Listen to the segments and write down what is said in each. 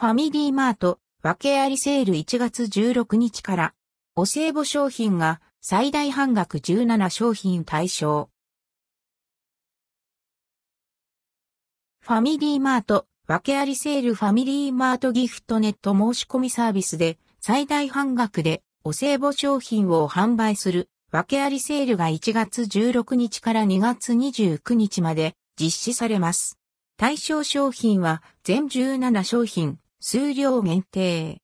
ファミリーマート、訳ありセール1月16日から、お歳暮商品が最大半額17商品対象。ファミリーマート、訳ありセールファミリーマートギフトネット申し込みサービスで最大半額でお歳暮商品を販売する訳ありセールが1月16日から2月29日まで実施されます。対象商品は全17商品、数量限定。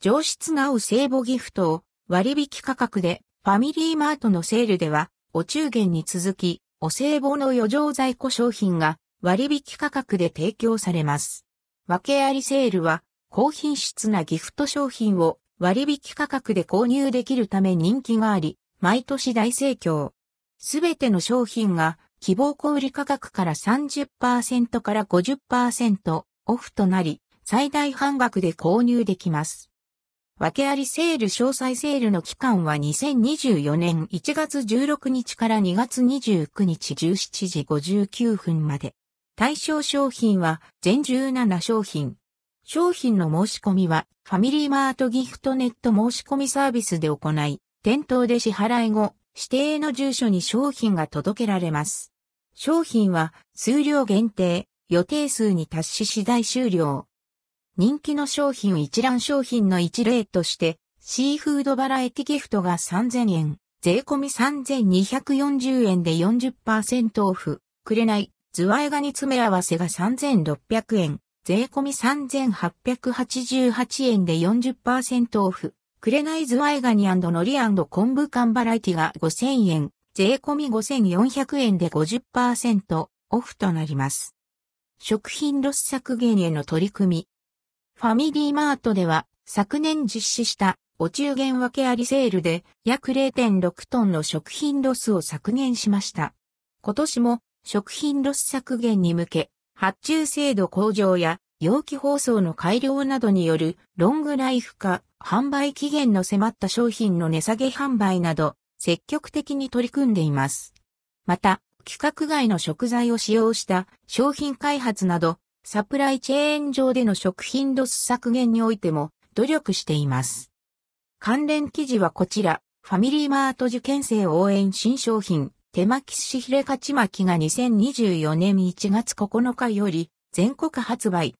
上質なお歳暮ギフトを割引価格でファミリーマートのセールではお中元に続きお歳暮の余剰在庫商品が割引価格で提供されます。訳ありセールは高品質なギフト商品を割引価格で購入できるため人気があり、毎年大盛況。すべての商品が希望小売価格から30%から50%オフとなり、最大半額で購入できます。訳ありセール詳細セールの期間は2024年1月16日から2月29日17時59分まで。対象商品は全17商品。商品の申し込みはファミリーマートギフトネット申し込みサービスで行い、店頭で支払い後、指定の住所に商品が届けられます。商品は数量限定、予定数に達し次第終了。人気の商品一覧商品の一例として、シーフードバラエティギフトが3000円、税込み3240円で40%オフ、くれない、ズワイガニ詰め合わせが3600円、税込み3888円で40%オフ、くれないズワイガニ海苔昆布缶バラエティが5000円、税込み5400円で50%オフとなります。食品ロス削減への取り組み、ファミリーマートでは昨年実施したお中元訳ありセールで約0.6トンの食品ロスを削減しました。今年も食品ロス削減に向け発注精度向上や容器包装の改良などによるロングライフ化、販売期限の迫った商品の値下げ販売など積極的に取り組んでいます。また、規格外の食材を使用した商品開発などサプライチェーン上での食品ロス削減においても努力しています。関連記事はこちら、ファミリーマート受験生応援新商品、手巻き寿司ヒレ勝ち巻きが2024年1月9日より全国発売。